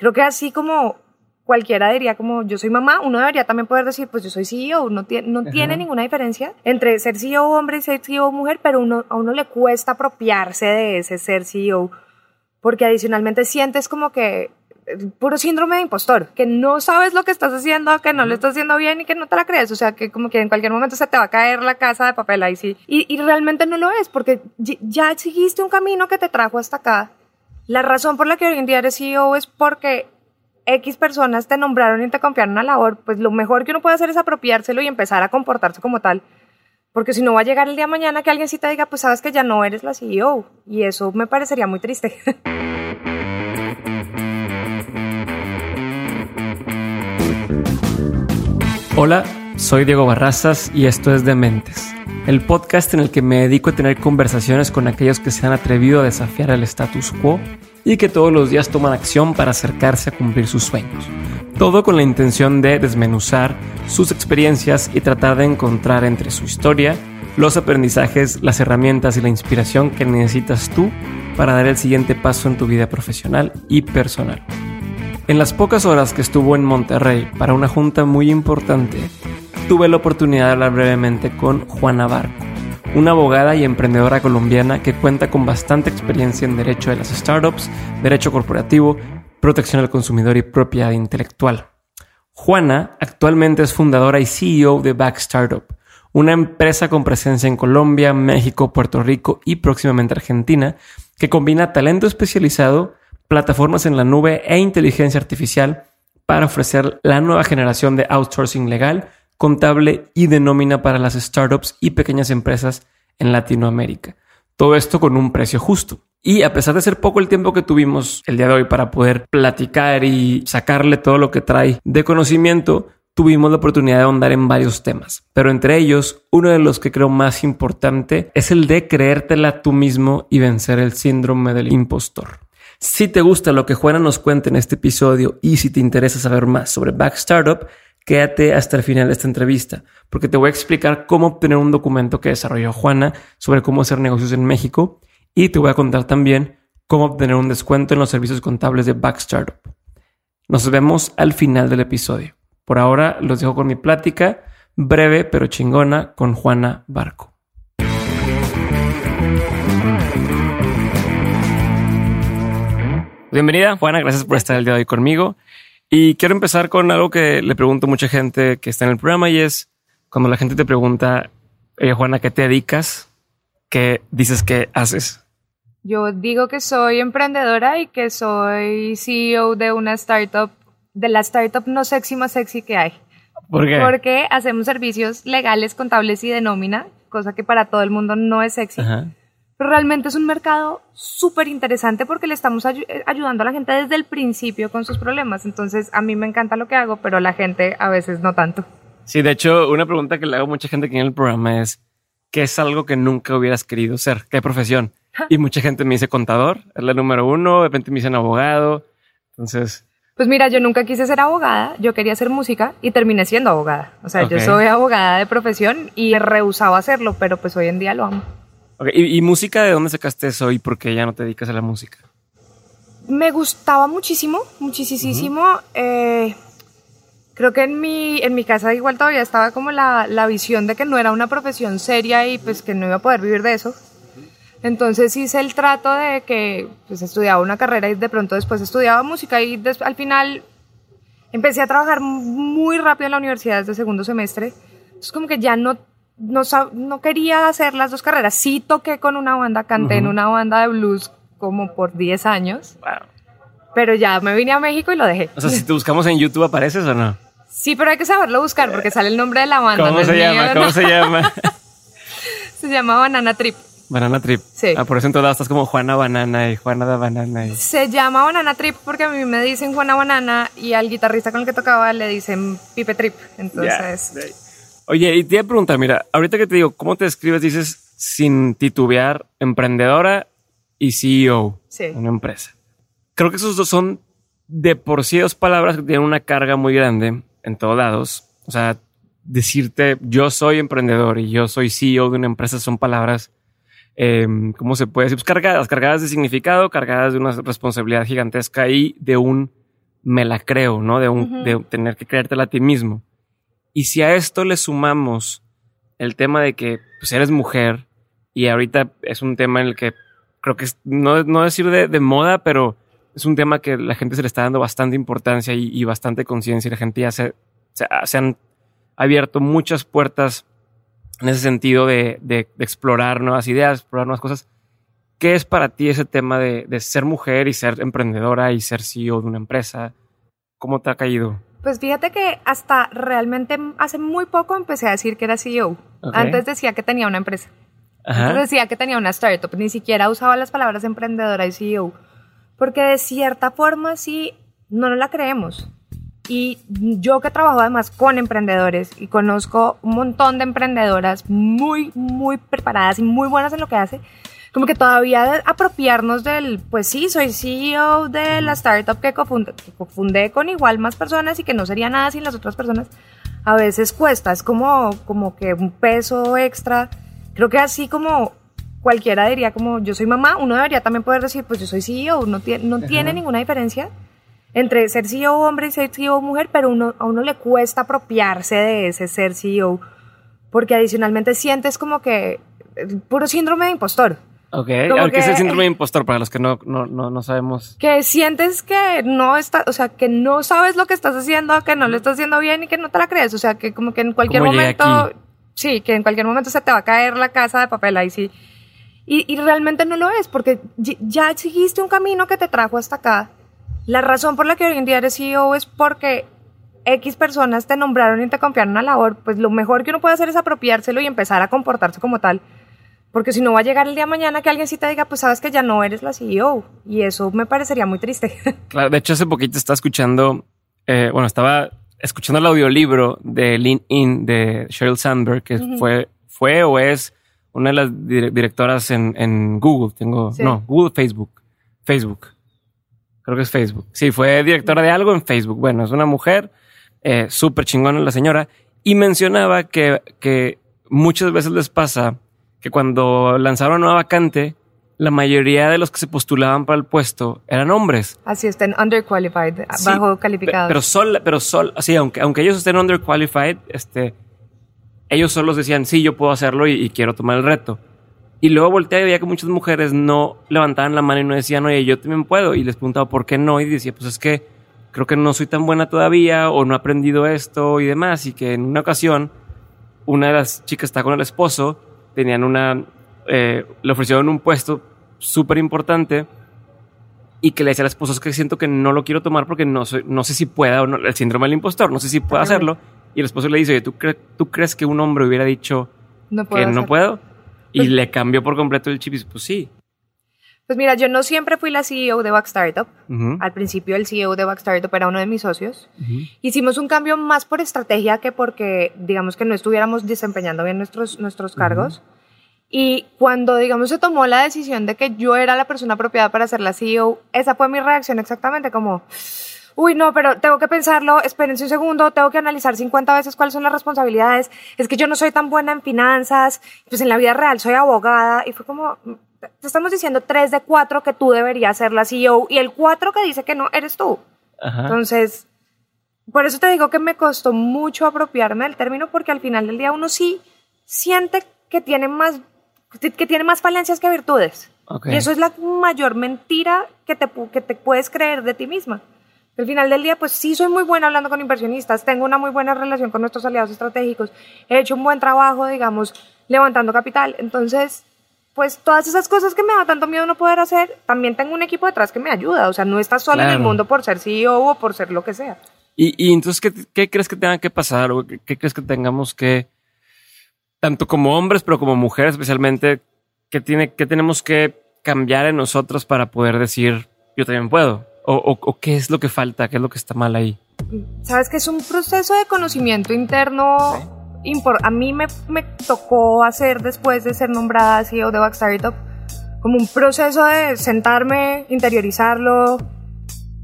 creo que así como cualquiera diría como yo soy mamá, uno debería también poder decir pues yo soy CEO, no, tiene, no tiene ninguna diferencia entre ser CEO hombre y ser CEO mujer, pero uno, a uno le cuesta apropiarse de ese ser CEO porque adicionalmente sientes como que puro síndrome de impostor, que no sabes lo que estás haciendo, que no lo estás haciendo bien y que no te la crees, o sea, que como que en cualquier momento se te va a caer la casa de papel ahí sí. Y, y realmente no lo es, porque ya seguiste un camino que te trajo hasta acá. La razón por la que hoy en día eres CEO es porque X personas te nombraron y te confiaron una labor, pues lo mejor que uno puede hacer es apropiárselo y empezar a comportarse como tal. Porque si no va a llegar el día de mañana que alguien sí te diga, pues sabes que ya no eres la CEO. Y eso me parecería muy triste. Hola, soy Diego Barrazas y esto es Dementes, el podcast en el que me dedico a tener conversaciones con aquellos que se han atrevido a desafiar el status quo y que todos los días toman acción para acercarse a cumplir sus sueños. Todo con la intención de desmenuzar sus experiencias y tratar de encontrar entre su historia los aprendizajes, las herramientas y la inspiración que necesitas tú para dar el siguiente paso en tu vida profesional y personal. En las pocas horas que estuvo en Monterrey para una junta muy importante, tuve la oportunidad de hablar brevemente con Juana Barco, una abogada y emprendedora colombiana que cuenta con bastante experiencia en derecho de las startups, derecho corporativo, protección al consumidor y propiedad intelectual. Juana actualmente es fundadora y CEO de Back Startup, una empresa con presencia en Colombia, México, Puerto Rico y próximamente Argentina, que combina talento especializado plataformas en la nube e inteligencia artificial para ofrecer la nueva generación de outsourcing legal, contable y de nómina para las startups y pequeñas empresas en Latinoamérica. Todo esto con un precio justo. Y a pesar de ser poco el tiempo que tuvimos el día de hoy para poder platicar y sacarle todo lo que trae de conocimiento, tuvimos la oportunidad de ahondar en varios temas. Pero entre ellos, uno de los que creo más importante es el de creértela tú mismo y vencer el síndrome del impostor. Si te gusta lo que Juana nos cuenta en este episodio y si te interesa saber más sobre Back Startup, quédate hasta el final de esta entrevista, porque te voy a explicar cómo obtener un documento que desarrolló Juana sobre cómo hacer negocios en México y te voy a contar también cómo obtener un descuento en los servicios contables de Back Startup. Nos vemos al final del episodio. Por ahora los dejo con mi plática breve pero chingona con Juana Barco. Bienvenida, Juana, gracias por estar el día de hoy conmigo. Y quiero empezar con algo que le pregunto a mucha gente que está en el programa y es cuando la gente te pregunta, oye Juana, ¿qué te dedicas? ¿Qué dices que haces? Yo digo que soy emprendedora y que soy CEO de una startup, de la startup no sexy más sexy que hay. ¿Por qué? Porque hacemos servicios legales, contables y de nómina, cosa que para todo el mundo no es sexy. Ajá pero realmente es un mercado súper interesante porque le estamos eh, ayudando a la gente desde el principio con sus problemas. Entonces, a mí me encanta lo que hago, pero a la gente a veces no tanto. Sí, de hecho, una pregunta que le hago a mucha gente aquí en el programa es, ¿qué es algo que nunca hubieras querido ser? ¿Qué profesión? Y mucha gente me dice contador, es la número uno, de repente me dicen abogado. Entonces... Pues mira, yo nunca quise ser abogada, yo quería hacer música y terminé siendo abogada. O sea, yo soy abogada de profesión y rehusaba hacerlo, pero pues hoy en día lo amo. ¿Y, música de dónde sacaste eso y por qué ya no te dedicas a la música? Me gustaba muchísimo, muchísimo. Eh, creo que en mi, en mi casa igual todavía estaba como la, la, visión de que no era una profesión seria y pues que no iba a poder vivir de eso. Entonces hice el trato de que pues estudiaba una carrera y de pronto después estudiaba música y al final empecé a trabajar muy rápido en la universidad desde segundo semestre. Entonces como que ya no no, no quería hacer las dos carreras. Sí toqué con una banda, canté en una banda de blues como por 10 años. Pero ya me vine a México y lo dejé. O sea, si te buscamos en YouTube, ¿apareces o no? Sí, pero hay que saberlo buscar porque sale el nombre de la banda. ¿Cómo se llama? ¿Cómo se llama? se llama Banana Trip. Banana Trip. Sí. Ah, por eso en todas estás como Juana Banana y Juana da Banana. Se llama Banana Trip porque a mí me dicen Juana Banana y al guitarrista con el que tocaba le dicen Pipe Trip. Entonces... Oye, y te iba a preguntar, mira, ahorita que te digo, ¿cómo te describes? Dices sin titubear, emprendedora y CEO de una empresa. Creo que esos dos son de por sí dos palabras que tienen una carga muy grande en todos lados. O sea, decirte yo soy emprendedor y yo soy CEO de una empresa son palabras, em, ¿cómo se puede decir? Pues cargadas, cargadas de significado, cargadas de una responsabilidad gigantesca y de un me la creo, ¿no? De, un, de tener que creértela a ti mismo. Y si a esto le sumamos el tema de que pues, eres mujer y ahorita es un tema en el que creo que no, no decir de, moda, pero es un tema que la gente se le está dando bastante importancia y, bastante conciencia y la gente ya se, se, se, han abierto muchas puertas en ese sentido de, de, de, explorar nuevas ideas, explorar nuevas cosas. ¿Qué es para ti ese tema de, de ser mujer y ser emprendedora y ser CEO de una empresa? ¿Cómo te ha caído? Pues fíjate que hasta realmente hace muy poco empecé a decir que era CEO. Okay. Antes decía que tenía una empresa. Ajá. Antes decía que tenía una startup. Ni siquiera usaba las palabras emprendedora y CEO. Porque de cierta forma sí, no nos la creemos. Y yo que trabajo además con emprendedores y conozco un montón de emprendedoras muy, muy preparadas y muy buenas en lo que hace, como que todavía apropiarnos del, pues sí, soy CEO de la startup que cofundé, que cofundé con igual más personas y que no sería nada sin las otras personas, a veces cuesta, es como, como que un peso extra. Creo que así como cualquiera diría como yo soy mamá, uno debería también poder decir, pues yo soy CEO, no, tiene, no tiene ninguna diferencia entre ser CEO hombre y ser CEO mujer, pero uno, a uno le cuesta apropiarse de ese ser CEO, porque adicionalmente sientes como que puro síndrome de impostor. Ok, ¿qué es el síndrome de impostor para los que no, no, no, no, sabemos? Que sientes que no está, o sea, que no sabes lo que estás haciendo, que no lo estás haciendo bien y que no te la crees. O sea, que como que en cualquier momento, sí, que en cualquier momento se te va a caer la casa de papel ahí sí. Y, y realmente no lo es, porque ya seguiste un camino que te trajo hasta acá. La razón por la que hoy en día eres CEO es porque X personas te nombraron y te confiaron una labor. Pues lo mejor que uno puede hacer es apropiárselo y empezar a comportarse como tal porque si no va a llegar el día de mañana que alguien sí te diga, pues sabes que ya no eres la CEO. Y eso me parecería muy triste. Claro, de hecho hace poquito estaba escuchando, eh, bueno, estaba escuchando el audiolibro de Lean In de Sheryl Sandberg, que uh -huh. fue, fue o es una de las directoras en, en Google. Tengo, sí. no, Google, Facebook. Facebook. Creo que es Facebook. Sí, fue directora de algo en Facebook. Bueno, es una mujer eh, súper chingona la señora. Y mencionaba que, que muchas veces les pasa que cuando lanzaron una nueva vacante, la mayoría de los que se postulaban para el puesto eran hombres. Así estén underqualified, sí, bajo calificados. Pero sol, pero sol, así, aunque, aunque ellos estén underqualified, este, ellos solos decían, sí, yo puedo hacerlo y, y quiero tomar el reto. Y luego volteé y veía que muchas mujeres no levantaban la mano y no decían, oye, yo también puedo. Y les preguntaba por qué no. Y decía, pues es que creo que no soy tan buena todavía o no he aprendido esto y demás. Y que en una ocasión, una de las chicas está con el esposo tenían una, eh, le ofrecieron un puesto súper importante y que le decía al esposo, es que siento que no lo quiero tomar porque no, soy, no sé si pueda, o no, el síndrome del impostor, no sé si puedo hacerlo. Y el esposo le dice, oye, ¿tú, cre ¿tú crees que un hombre hubiera dicho no que no puedo? Y pues, le cambió por completo el chip y dice, pues sí. Pues mira, yo no siempre fui la CEO de Back Startup. Uh -huh. Al principio el CEO de Back Startup era uno de mis socios. Uh -huh. Hicimos un cambio más por estrategia que porque, digamos, que no estuviéramos desempeñando bien nuestros, nuestros cargos. Uh -huh. Y cuando, digamos, se tomó la decisión de que yo era la persona apropiada para ser la CEO, esa fue mi reacción exactamente como, uy, no, pero tengo que pensarlo, espérense un segundo, tengo que analizar 50 veces cuáles son las responsabilidades, es que yo no soy tan buena en finanzas, pues en la vida real soy abogada, y fue como, te estamos diciendo tres de cuatro que tú deberías ser la CEO, y el cuatro que dice que no, eres tú. Ajá. Entonces, por eso te digo que me costó mucho apropiarme del término, porque al final del día uno sí siente que tiene más que tiene más falencias que virtudes. Okay. Y eso es la mayor mentira que te, que te puedes creer de ti misma. Al final del día, pues sí soy muy buena hablando con inversionistas, tengo una muy buena relación con nuestros aliados estratégicos, he hecho un buen trabajo, digamos, levantando capital. Entonces, pues todas esas cosas que me da tanto miedo no poder hacer, también tengo un equipo detrás que me ayuda. O sea, no estás sola claro. en el mundo por ser CEO o por ser lo que sea. Y, y entonces, ¿qué, ¿qué, crees que tenga que pasar o qué, qué crees que tengamos que tanto como hombres, pero como mujeres especialmente, ¿qué, tiene, qué tenemos que cambiar en nosotros para poder decir, yo también puedo? O, o, o, qué es lo que falta? ¿Qué es lo que está mal ahí? Sabes que es un proceso de conocimiento interno. ¿Sí? A mí me, me, tocó hacer después de ser nombrada CEO de Back Startup como un proceso de sentarme, interiorizarlo,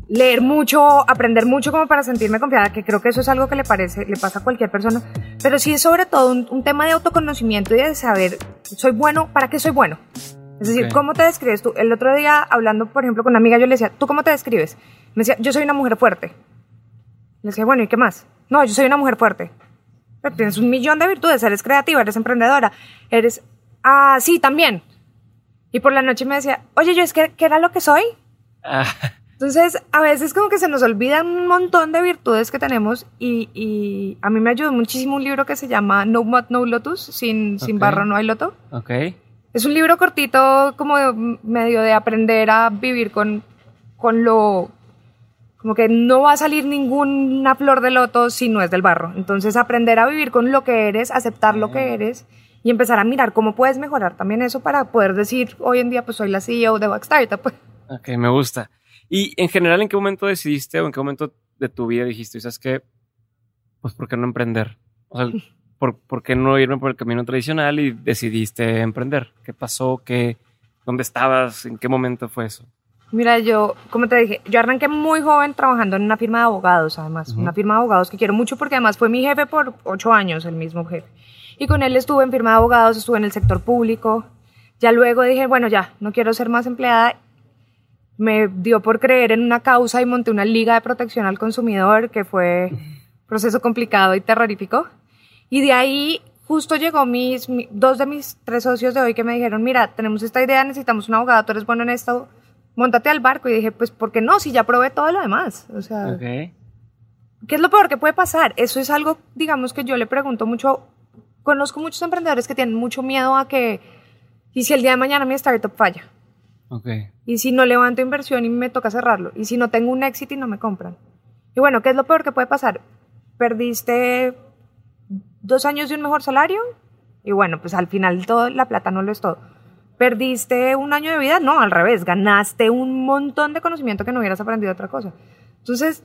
leer mucho, aprender mucho como para sentirme confiada, que creo que eso es algo que le parece, le pasa a cualquier persona, pero sí es sobre todo un, un tema de autoconocimiento y de saber, soy bueno, ¿para qué soy bueno? Es decir, okay. ¿cómo te describes tú? El otro día, hablando, por ejemplo, con una amiga, yo le decía, ¿tú cómo te describes? Me decía, yo soy una mujer fuerte. Le decía, bueno, ¿y qué más? No, yo soy una mujer fuerte. Pero tienes un millón de virtudes, eres creativa, eres emprendedora, eres... Ah, sí, también. Y por la noche me decía, oye, yo es que, ¿qué era lo que soy? Ah, Entonces, a veces como que se nos olvidan un montón de virtudes que tenemos y, y a mí me ayudó muchísimo un libro que se llama No Mud, No Lotus, sin, sin barro no hay loto. ok. Es un libro cortito como de- medio de aprender a vivir con, con lo... Como que no va a salir ninguna flor de loto si no es del barro. Entonces aprender a vivir con lo que eres, aceptar lo que eres y empezar a mirar cómo puedes mejorar también eso para poder decir hoy en día pues soy la CEO de Back Startup. Pues. Ok, me gusta. Y en general, ¿en qué momento decidiste o en qué momento de tu vida dijiste, ¿sabes qué? Pues, ¿por qué no emprender? O sea, ¿por, por qué no irme por el camino tradicional y decidiste emprender? ¿Qué pasó? ¿Qué, ¿Dónde estabas? ¿En qué momento fue eso? Mira, yo, como te dije, yo arranqué muy joven trabajando en una firma de abogados, además, Ujú. una firma de abogados que quiero mucho porque además fue mi jefe por ocho años, el mismo jefe. Y con él estuve en firma de abogados, estuve en el sector público. Ya luego dije, bueno, ya, no quiero ser más empleada. Me dio por creer en una causa y monté una liga de protección al consumidor, que fue un proceso complicado y terrorífico. Y de ahí justo llegó mis, mi- dos de mis tres socios de hoy que me dijeron, mira, tenemos esta idea, necesitamos un abogado, tú eres bueno en esto, montate al barco. Y dije, pues, ¿por qué no? Si ya probé todo lo demás. O sea. ¿qué es lo peor que puede pasar? Eso es algo, digamos, que yo le pregunto mucho. Conozco muchos emprendedores que tienen mucho miedo a que, ¿y si el día de mañana mi startup falla? Ok. ¿Y si no levanto inversión y me toca cerrarlo? ¿Y si no tengo un éxito y no me compran? Y bueno, ¿qué es lo peor que puede pasar? ¿Perdiste dos años de un mejor salario? Y bueno, pues al final todo, la plata no lo es todo. ¿Perdiste un año de vida? No, al revés, ganaste un montón de conocimiento que no hubieras aprendido otra cosa. Entonces,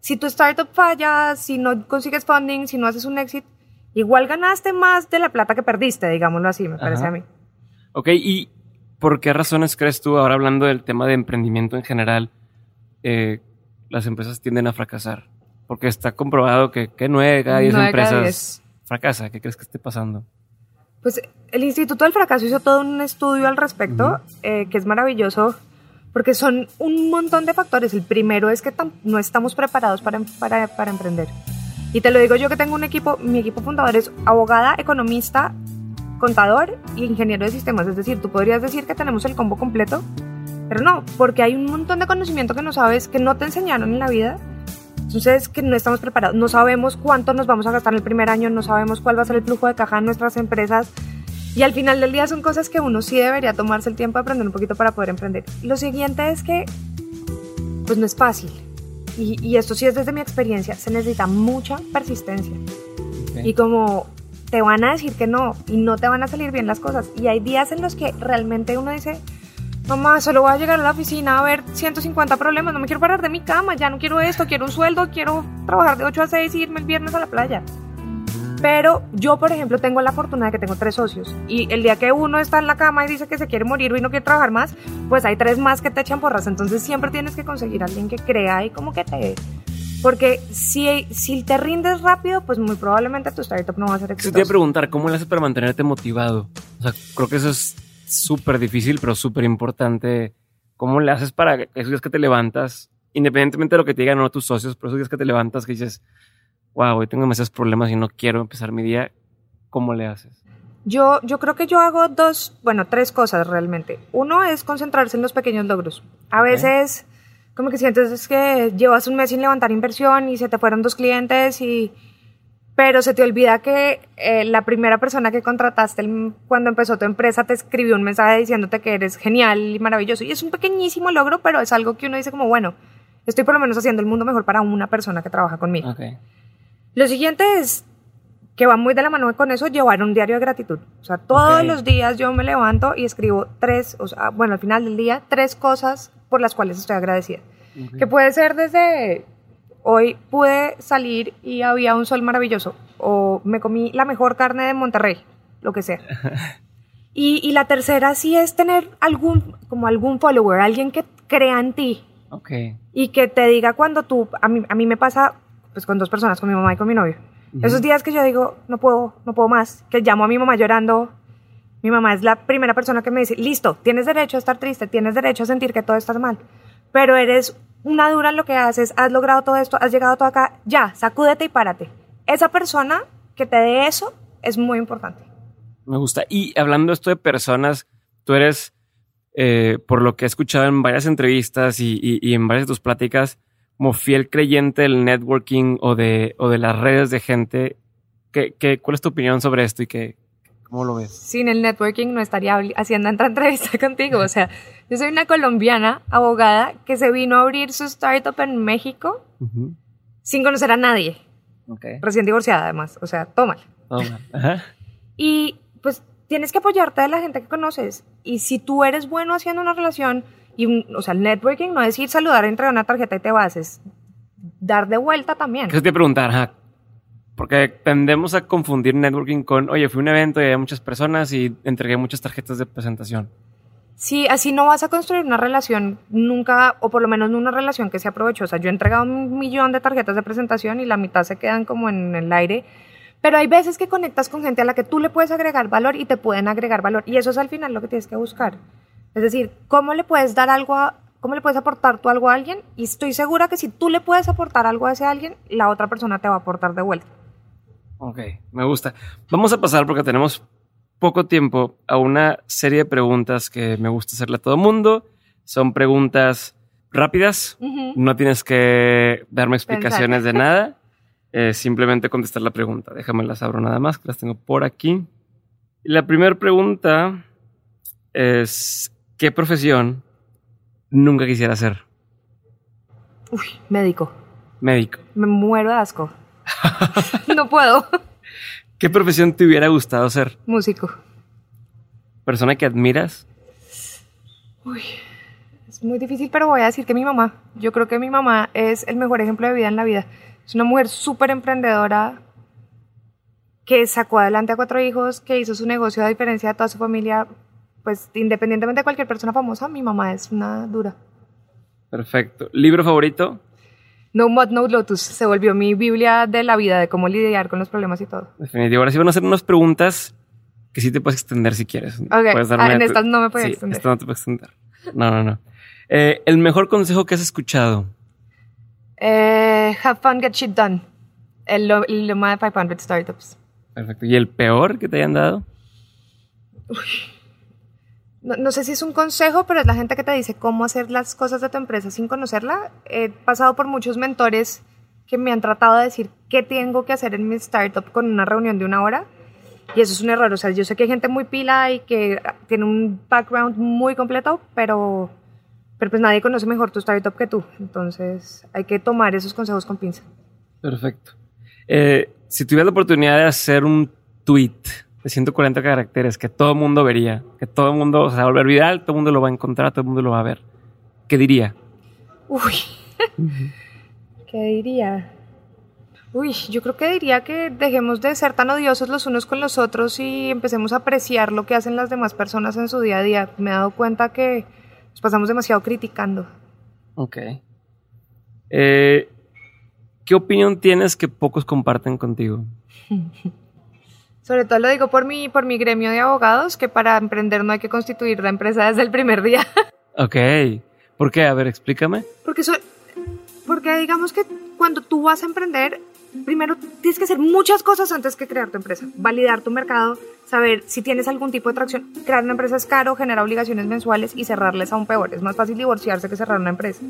si tu startup falla, si no consigues funding, si no haces un éxito, igual ganaste más de la plata que perdiste, digámoslo así, me parece Ajá. a mí. Ok, ¿y por qué razones crees tú, ahora hablando del tema de emprendimiento en general, eh, las empresas tienden a fracasar? Porque está comprobado que, que 9 cada 10 Nueve de cada empresas diez. fracasa. ¿Qué crees que esté pasando? Pues el Instituto del Fracaso hizo todo un estudio al respecto, eh, que es maravilloso, porque son un montón de factores. El primero es que no estamos preparados para, em- para, para emprender. Y te lo digo yo que tengo un equipo, mi equipo fundador es abogada, economista, contador y ingeniero de sistemas. Es decir, tú podrías decir que tenemos el combo completo, pero no, porque hay un montón de conocimiento que no sabes, que no te enseñaron en la vida. Entonces, que no estamos preparados, no sabemos cuánto nos vamos a gastar en el primer año, no sabemos cuál va a ser el flujo de caja de nuestras empresas. Y al final del día son cosas que uno sí debería tomarse el tiempo de aprender un poquito para poder emprender. Lo siguiente es que, pues no es fácil. Y, y esto sí es desde mi experiencia, se necesita mucha persistencia. Y como te van a decir que no y no te van a salir bien las cosas. Y hay días en los que realmente uno dice, mamá, solo voy a llegar a la oficina a ver 150 problemas, no me quiero parar de mi cama, ya no quiero esto, quiero un sueldo, quiero trabajar de 8 a 6 y irme el viernes a la playa. Pero yo, por ejemplo, tengo la fortuna de que tengo tres socios. Y el día que uno está en la cama y dice que se quiere morir y no quiere trabajar más, pues hay tres más que te echan porras. Entonces siempre tienes que conseguir a alguien que crea y como que te... Porque si, si te rindes rápido, pues muy probablemente tu startup no va a ser Eso te iba a exitoso. preguntar, ¿cómo le haces para mantenerte motivado? O sea, creo que eso es súper difícil, pero súper importante. ¿Cómo le haces para que esos días que te levantas, independientemente de lo que te digan o no tus socios, pero esos días que te levantas que dices, wow, hoy tengo demasiados problemas y no quiero empezar mi día, ¿cómo le haces? Yo, yo creo que yo hago dos, bueno, tres cosas realmente. Uno es concentrarse en los pequeños logros. A Ok. veces, como que sientes que llevas un mes sin levantar inversión y se te fueron dos clientes y... Pero se te olvida que eh, la primera persona que contrataste el- cuando empezó tu empresa te escribió un mensaje diciéndote que eres genial y maravilloso. Y es un pequeñísimo logro, pero es algo que uno dice como, bueno, estoy por lo menos haciendo el mundo mejor para una persona que trabaja conmigo. Ok. Lo siguiente es que va muy de la mano con eso, llevar un diario de gratitud. O sea, todos Ok. los días yo me levanto y escribo tres, o sea, bueno, al final del día, tres cosas por las cuales estoy agradecida. Que puede ser desde hoy pude salir y había un sol maravilloso, o me comí la mejor carne de Monterrey, lo que sea. Y, y la tercera sí es tener algún, como algún follower, alguien que crea en ti, Ok. y que te diga cuando tú, a mí, a mí me pasa pues con dos personas, con mi mamá y con mi novio. Esos días que yo digo, no puedo, no puedo más, que llamo a mi mamá llorando, mi mamá es la primera persona que me dice, listo, tienes derecho a estar triste, tienes derecho a sentir que todo está mal, pero eres una dura en lo que haces, has logrado todo esto, has llegado todo acá, ya, sacúdete y párate. Esa persona que te dé eso es muy importante. Me gusta. Y hablando esto de personas, tú eres, eh, por lo que he escuchado en varias entrevistas y, en varias de tus pláticas, como fiel creyente del networking o de, las redes de gente. ¿Qué, qué, cuál es tu opinión sobre esto y qué, cómo lo ves? Sin el networking no estaría haciendo otra entrevista contigo. O sea, yo soy una colombiana abogada que se vino a abrir su startup en México sin conocer a nadie. Recién divorciada, además. O sea, tómala. Ajá. Y pues tienes que apoyarte de la gente que conoces. Y si tú eres bueno haciendo una relación, y o sea, el networking no es ir saludar, entregar una tarjeta y te vas, es dar de vuelta también. ¿Qué te preguntar? Porque tendemos a confundir networking con, oye, fui a un evento y había muchas personas y entregué muchas tarjetas de presentación. Sí, así no vas a construir una relación nunca, o por lo menos no una relación que sea provechosa. Yo he entregado un millón de tarjetas de presentación y la mitad se quedan como en el aire pero hay veces que conectas con gente a la que tú le puedes agregar valor y te pueden agregar valor. Y eso es al final lo que tienes que buscar. Es decir, ¿cómo le puedes dar algo a, cómo le puedes aportar tú algo a alguien? Y estoy segura que si tú le puedes aportar algo a ese alguien, la otra persona te va a aportar de vuelta. Ok, me gusta. Vamos a pasar porque tenemos poco tiempo a una serie de preguntas que me gusta hacerle a todo el mundo. Son preguntas rápidas, no tienes que darme explicaciones de nada. Eh, simplemente contestar la pregunta. Déjame las abro nada más, que las tengo por aquí. la primera pregunta es, ¿qué profesión nunca quisiera hacer? Uy, médico. Médico. Me muero de asco. no puedo. ¿Qué profesión te hubiera gustado ser? Músico. ¿Persona que admiras? Uy, es muy difícil, pero voy a decir que mi mamá. Yo creo que mi mamá es el mejor ejemplo de vida en la vida. Es una mujer súper emprendedora que sacó adelante a cuatro hijos, que hizo su negocio a diferencia de toda su familia. Pues independientemente de cualquier persona famosa, mi mamá es una dura. Perfecto. ¿Libro favorito? No Mod, No Lotus. Se volvió mi Biblia de la vida, de cómo lidiar con los problemas y todo. Definitivo. Ahora sí van a hacer unas preguntas que sí te puedes extender si quieres. Ok. Ah, en estas no me puedes sí, extender. Estas no te puedes extender. No, no, no. Eh, el mejor consejo que has escuchado. Eh, have fun, get shit done. El, lema de 500 Startups. Perfecto. ¿Y el peor que te hayan dado? No, sé si es un consejo, pero es la gente que te dice cómo hacer las cosas de tu empresa sin conocerla. He pasado por muchos mentores que me han tratado de decir qué tengo que hacer en mi startup con una reunión de una hora. Y eso es un error. O sea, yo sé que hay gente muy pila y que tiene un background muy completo, pero pero pues nadie conoce mejor tu startup que tú. Entonces hay que tomar esos consejos con pinza. Perfecto. Eh, si tuvieras la oportunidad de hacer un tweet de 140 caracteres que todo el mundo vería, que todo el mundo se va a volver viral, todo el mundo lo va a encontrar, todo el mundo lo va a ver, ¿qué diría? Uy, ¿qué diría? Uy, yo creo que diría que dejemos de ser tan odiosos los unos con los otros y empecemos a apreciar lo que hacen las demás personas en su día a día. Me he dado cuenta que pasamos demasiado criticando. Ok. Eh, ¿Qué opinión tienes que pocos comparten contigo? Sobre todo lo digo por mi, por mi gremio de abogados, que para emprender no hay que constituir la empresa desde el primer día. Ok. ¿Por qué? A ver, explícame. Porque, porque digamos que cuando tú vas a emprender, primero tienes que hacer muchas cosas antes que crear tu empresa. Validar tu mercado, saber si tienes algún tipo de tracción. Crear una empresa es caro, genera obligaciones mensuales y cerrarles aún peor. Es más fácil divorciarse que cerrar una empresa.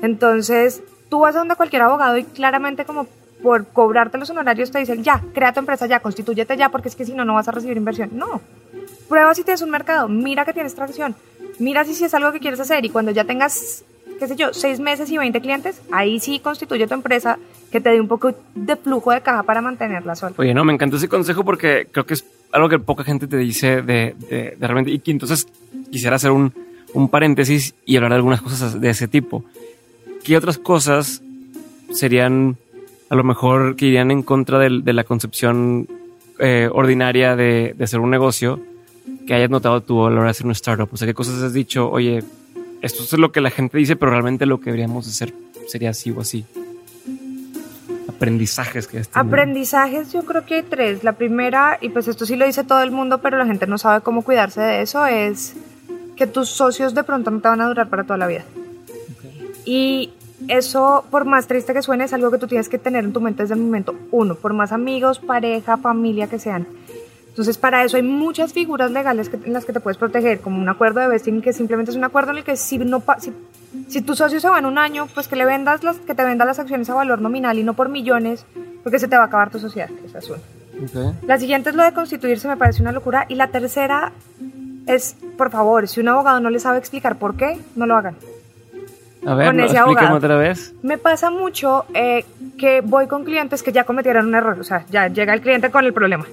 Entonces, tú vas a donde cualquier abogado y claramente como por cobrarte los honorarios te dicen, ya, crea tu empresa ya, constitúyete ya, porque es que si no, no vas a recibir inversión. No. Prueba si tienes un mercado, mira que tienes tracción, mira si, si es algo que quieres hacer y cuando ya tengas qué sé yo, seis meses y 20 clientes, ahí sí constituye tu empresa que te dé un poco de flujo de caja para mantenerla sola. Oye, no, me encantó ese consejo porque creo que es algo que poca gente te dice de, de, realmente. Y entonces quisiera hacer un, un, paréntesis y hablar de algunas cosas de ese tipo. ¿Qué otras cosas serían a lo mejor que irían en contra de, de la concepción eh, ordinaria de, de hacer un negocio que hayas notado tú a la hora de hacer un startup? O sea, ¿qué cosas has dicho? Oye, esto es lo que la gente dice, pero realmente lo que deberíamos hacer sería así o así. Aprendizajes que Aprendizajes yo creo que hay tres. La primera, y pues esto sí lo dice todo el mundo, pero la gente no sabe cómo cuidarse de eso, es que tus socios de pronto no te van a durar para toda la vida. Y eso, por más triste que suene, es algo que tú tienes que tener en tu mente desde el momento uno, por más amigos, pareja, familia que sean. Entonces, para eso hay muchas figuras legales en las que te puedes proteger, como un acuerdo de vesting, que simplemente es un acuerdo en el que si, no, si, si tu socio se va en un año, pues que le vendas las, que te venda las acciones a valor nominal y no por millones, porque se te va a acabar tu sociedad. Esa es una. La siguiente es lo de constituirse, me parece una locura. Y la tercera es, por favor, si un abogado no le sabe explicar por qué, no lo hagan. A ver, no, otra vez. Me pasa mucho eh, que voy con clientes que ya cometieron un error, o sea, ya llega el cliente con el problema.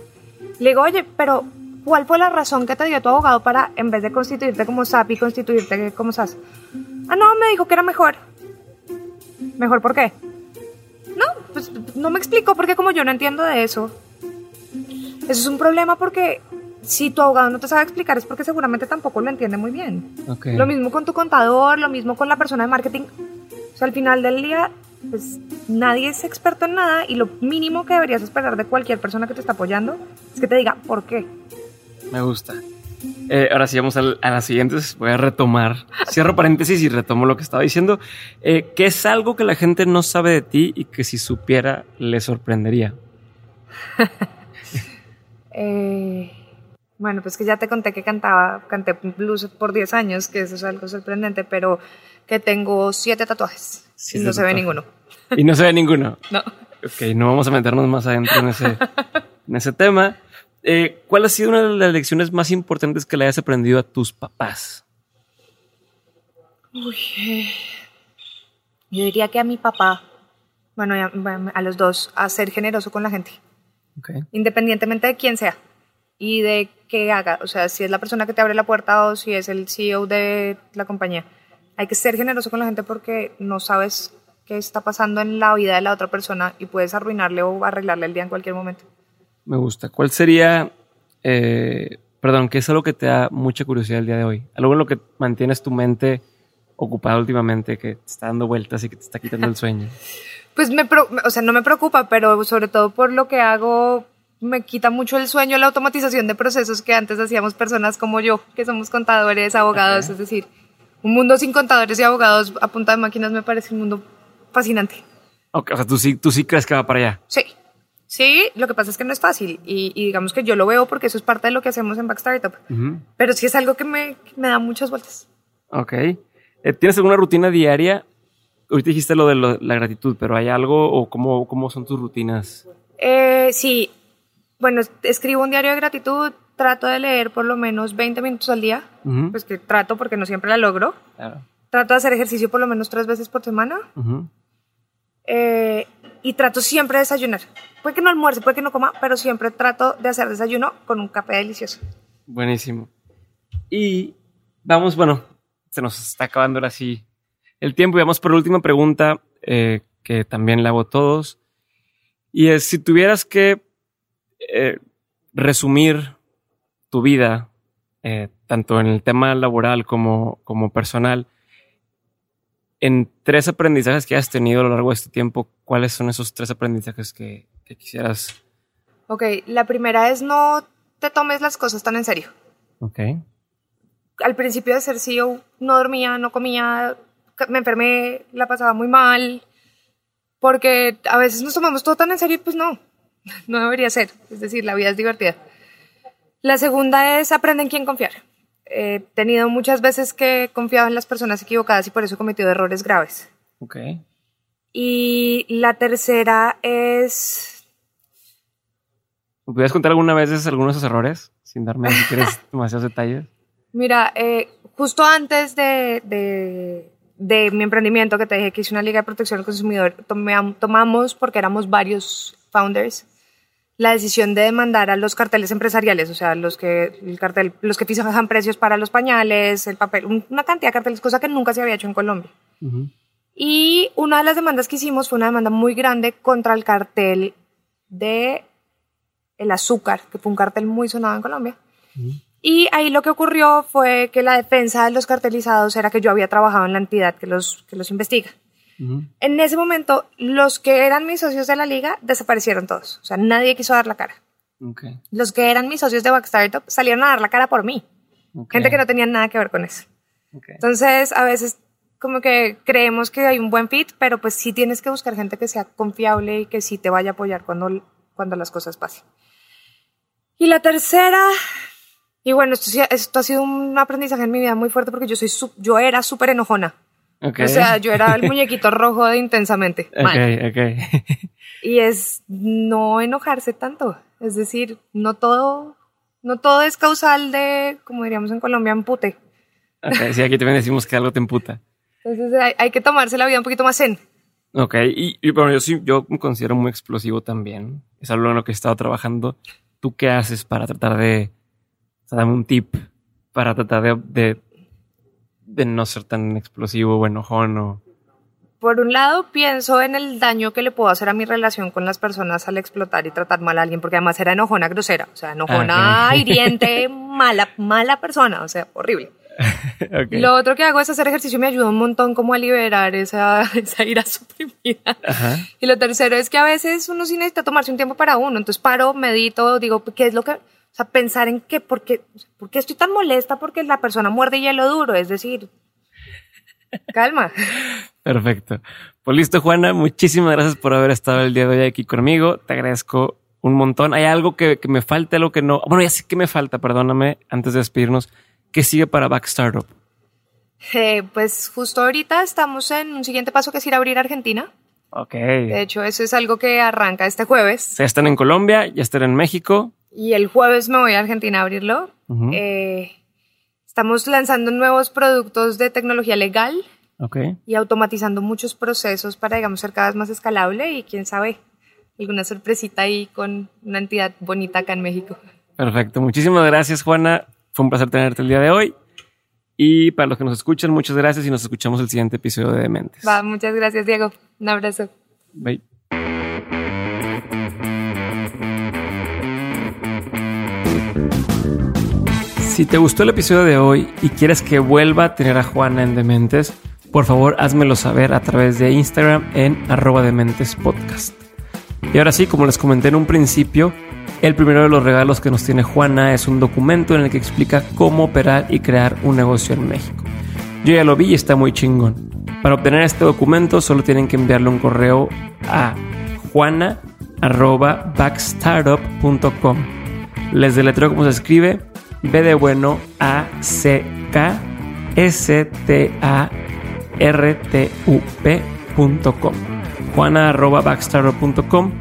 Le digo, oye, pero ¿cuál fue la razón que te dio tu abogado para, en vez de constituirte como SAP y constituirte como SAS? Ah, no, me dijo que era mejor. ¿Mejor por qué? No, pues no me explicó porque como yo no entiendo de eso. Eso es un problema porque si tu abogado no te sabe explicar es porque seguramente tampoco lo entiende muy bien. Lo mismo con tu contador, lo mismo con la persona de marketing. O sea, al final del día pues nadie es experto en nada y lo mínimo que deberías esperar de cualquier persona que te está apoyando es que te diga por qué. Me gusta. Eh, ahora sí, vamos a, las siguientes. Voy a retomar. Cierro paréntesis y retomo lo que estaba diciendo. Eh, ¿Qué es algo que la gente no sabe de ti y que si supiera le sorprendería? Eh, bueno, pues que ya te conté que cantaba, canté blues por 10 años, que eso es algo sorprendente, pero que tengo siete tatuajes y no se ve ninguno. Y no se ve ninguno. No. Ok, no vamos a meternos más adentro en ese, en ese tema. Eh, ¿Cuál ha sido una de las lecciones más importantes que le hayas aprendido a tus papás? Uy, eh, yo diría que a mi papá, bueno, a, los dos, a ser generoso con la gente. Okay. Independientemente de quién sea y de qué haga. O sea, si es la persona que te abre la puerta o si es el CEO de la compañía hay que ser generoso con la gente porque no sabes qué está pasando en la vida de la otra persona y puedes arruinarle o arreglarle el día en cualquier momento. Me gusta. ¿Cuál sería, eh, perdón, qué es algo que te da mucha curiosidad el día de hoy? Algo en lo que mantienes tu mente ocupada últimamente, que te está dando vueltas y que te está quitando el sueño. Pues me, o sea, no me preocupa, pero sobre todo por lo que hago, me quita mucho el sueño la automatización de procesos que antes hacíamos personas como yo, que somos contadores, abogados, es decir, un mundo sin contadores y abogados a punta de máquinas me parece un mundo fascinante. o sea, ¿tú sí, tú sí crees que va para allá. Sí. Sí, lo que pasa es que no es fácil y, digamos que yo lo veo porque eso es parte de lo que hacemos en Back Startup. Pero sí es algo que me, me, da muchas vueltas. Ok. Eh, ¿Tienes alguna rutina diaria? Hoy dijiste lo de la gratitud, pero ¿hay algo o cómo, cómo son tus rutinas? Eh, sí. Bueno, escribo un diario de gratitud, trato de leer por lo menos 20 minutos al día, pues que trato porque no siempre la logro. Trato de hacer ejercicio por lo menos tres veces por semana. Eh, y trato siempre de desayunar. Puede que no almuerce, puede que no coma, pero siempre trato de hacer desayuno con un café delicioso. Buenísimo. Y vamos, bueno, se nos está acabando ahora sí el tiempo. Y vamos por la última pregunta eh, que también la hago todos. Y es, si tuvieras que eh, resumir tu vida, eh, tanto en el tema laboral como, como personal, en tres aprendizajes que has tenido a lo largo de este tiempo, ¿cuáles son esos tres aprendizajes que, quisieras? Ok, la primera es no te tomes las cosas tan en serio. Ok. Al principio de ser CEO no dormía, no comía, me enfermé, la pasaba muy mal, porque a veces nos tomamos todo tan en serio y pues no, no debería ser. Es decir, la vida es divertida. La segunda es aprende en quién confiar. He tenido muchas veces que he confiado en las personas equivocadas y por eso he cometido errores graves. Ok. Y la tercera es... ¿Me pudieras contar alguna vez algunos de esos errores? Sin darme, si quieres, demasiados detalles. Mira, eh, justo antes de, de, de, mi emprendimiento, que te dije que hice una liga de protección al consumidor, tomamos, porque éramos varios founders, la decisión de demandar a los carteles empresariales, o sea, los que, el cartel, los que fijan precios para los pañales, el papel, una cantidad de carteles, cosa que nunca se había hecho en Colombia. Y una de las demandas que hicimos fue una demanda muy grande contra el cartel de el azúcar, que fue un cartel muy sonado en Colombia. Y ahí lo que ocurrió fue que la defensa de los cartelizados era que yo había trabajado en la entidad que los, que los investiga. En ese momento, los que eran mis socios de la liga desaparecieron todos. O sea, nadie quiso dar la cara. Los que eran mis socios de Back Startup salieron a dar la cara por mí. Gente que no tenía nada que ver con eso. Entonces, a veces como que creemos que hay un buen fit, pero pues sí tienes que buscar gente que sea confiable y que sí te vaya a apoyar cuando, cuando las cosas pasen. Y la tercera, y bueno, esto, esto ha sido un aprendizaje en mi vida muy fuerte porque yo, soy yo era súper enojona. O sea, yo era el muñequito rojo de intensamente. Okay, okay. y es no enojarse tanto. Es decir, no todo, no todo es causal de, como diríamos en Colombia, empute. Sí, aquí también decimos que algo te emputa. Entonces hay, que tomarse la vida un poquito más zen. Ok, y, bueno, yo sí, yo me considero muy explosivo también. Es algo en lo que he estado trabajando. ¿Tú qué haces para tratar de, o sea, dame un tip para tratar de, de, no ser tan explosivo o enojón o... Por un lado, pienso en el daño que le puedo hacer a mi relación con las personas al explotar y tratar mal a alguien, porque además era enojona grosera, o sea, enojona ah, hiriente, mala, mala persona, o sea, horrible. Lo otro que hago es hacer ejercicio y me ayuda un montón como a liberar esa, esa ira suprimida. Y lo tercero es que a veces uno sí necesita tomarse un tiempo para uno. Entonces paro, medito, digo, ¿qué es lo que... O sea, pensar en qué, por qué, por qué estoy tan molesta porque la persona muerde hielo duro. Es decir, calma. Perfecto. Pues listo, Juana. Muchísimas gracias por haber estado el día de hoy aquí conmigo. Te agradezco un montón. ¿Hay algo que, que me falta, algo que no? Bueno, ya sé que me falta, perdóname, antes de despedirnos ¿Qué sigue para Back Startup? Eh, pues justo ahorita estamos en un siguiente paso que es ir a abrir Argentina. Ok. De hecho, eso es algo que arranca este jueves. Ya están en Colombia, ya están en México. Y el jueves me voy a Argentina a abrirlo. Eh, estamos lanzando nuevos productos de tecnología legal. Okay. Y automatizando muchos procesos para, digamos, ser cada vez más escalable y quién sabe, alguna sorpresita ahí con una entidad bonita acá en México. Perfecto. Muchísimas gracias, Juana. Fue un placer tenerte el día de hoy. Y para los que nos escuchan, muchas gracias y nos escuchamos el siguiente episodio de Dementes. Va, muchas gracias, Diego. Un abrazo. Bye. Si te gustó el episodio de hoy y quieres que vuelva a tener a Juana en Dementes, por favor házmelo saber a través de Instagram en arroba Dementes Podcast. Y ahora sí, como les comenté en un principio, el primero de los regalos que nos tiene Juana es un documento en el que explica cómo operar y crear un negocio en México. Yo ya lo vi y está muy chingón. Para obtener este documento solo tienen que enviarle un correo a juana.backstartup.com. Les deletreo cómo se escribe. B de bueno A C T A R T U juana.backstartup.com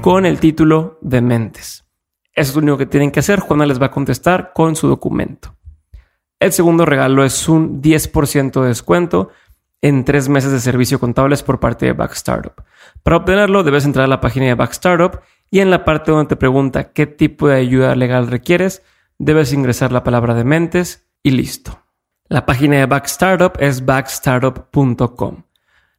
con el título de Mentes. Eso es lo único que tienen que hacer. Juana les va a contestar con su documento. El segundo regalo es un 10% de descuento en tres meses de servicio contables por parte de Backstartup. Para obtenerlo, debes entrar a la página de Backstartup y en la parte donde te pregunta qué tipo de ayuda legal requieres, debes ingresar la palabra de mentes y listo. La página de Backstartup es backstartup.com.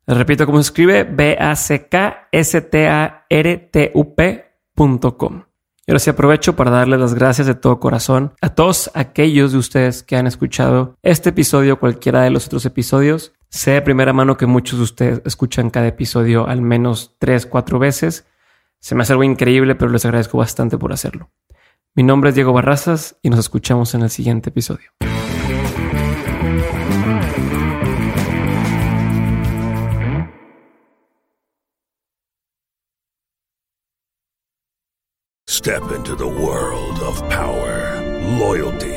Les repito cómo se escribe, B-A-C-K-S-T-A-R-T-U-P.com. Y ahora sí aprovecho para darles las gracias de todo corazón a todos aquellos de ustedes que han escuchado este episodio o cualquiera de los otros episodios. Sé de primera mano que muchos de ustedes escuchan cada episodio al menos tres, cuatro veces. Se me hace algo increíble, pero les agradezco bastante por hacerlo. Mi nombre es Diego Barrazas y nos escuchamos en el siguiente episodio. Step into the world of power, loyalty,